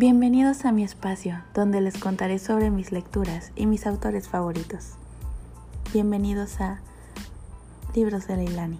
Bienvenidos a mi espacio, donde les contaré sobre mis lecturas y mis autores favoritos. Bienvenidos a Libros de Leilani.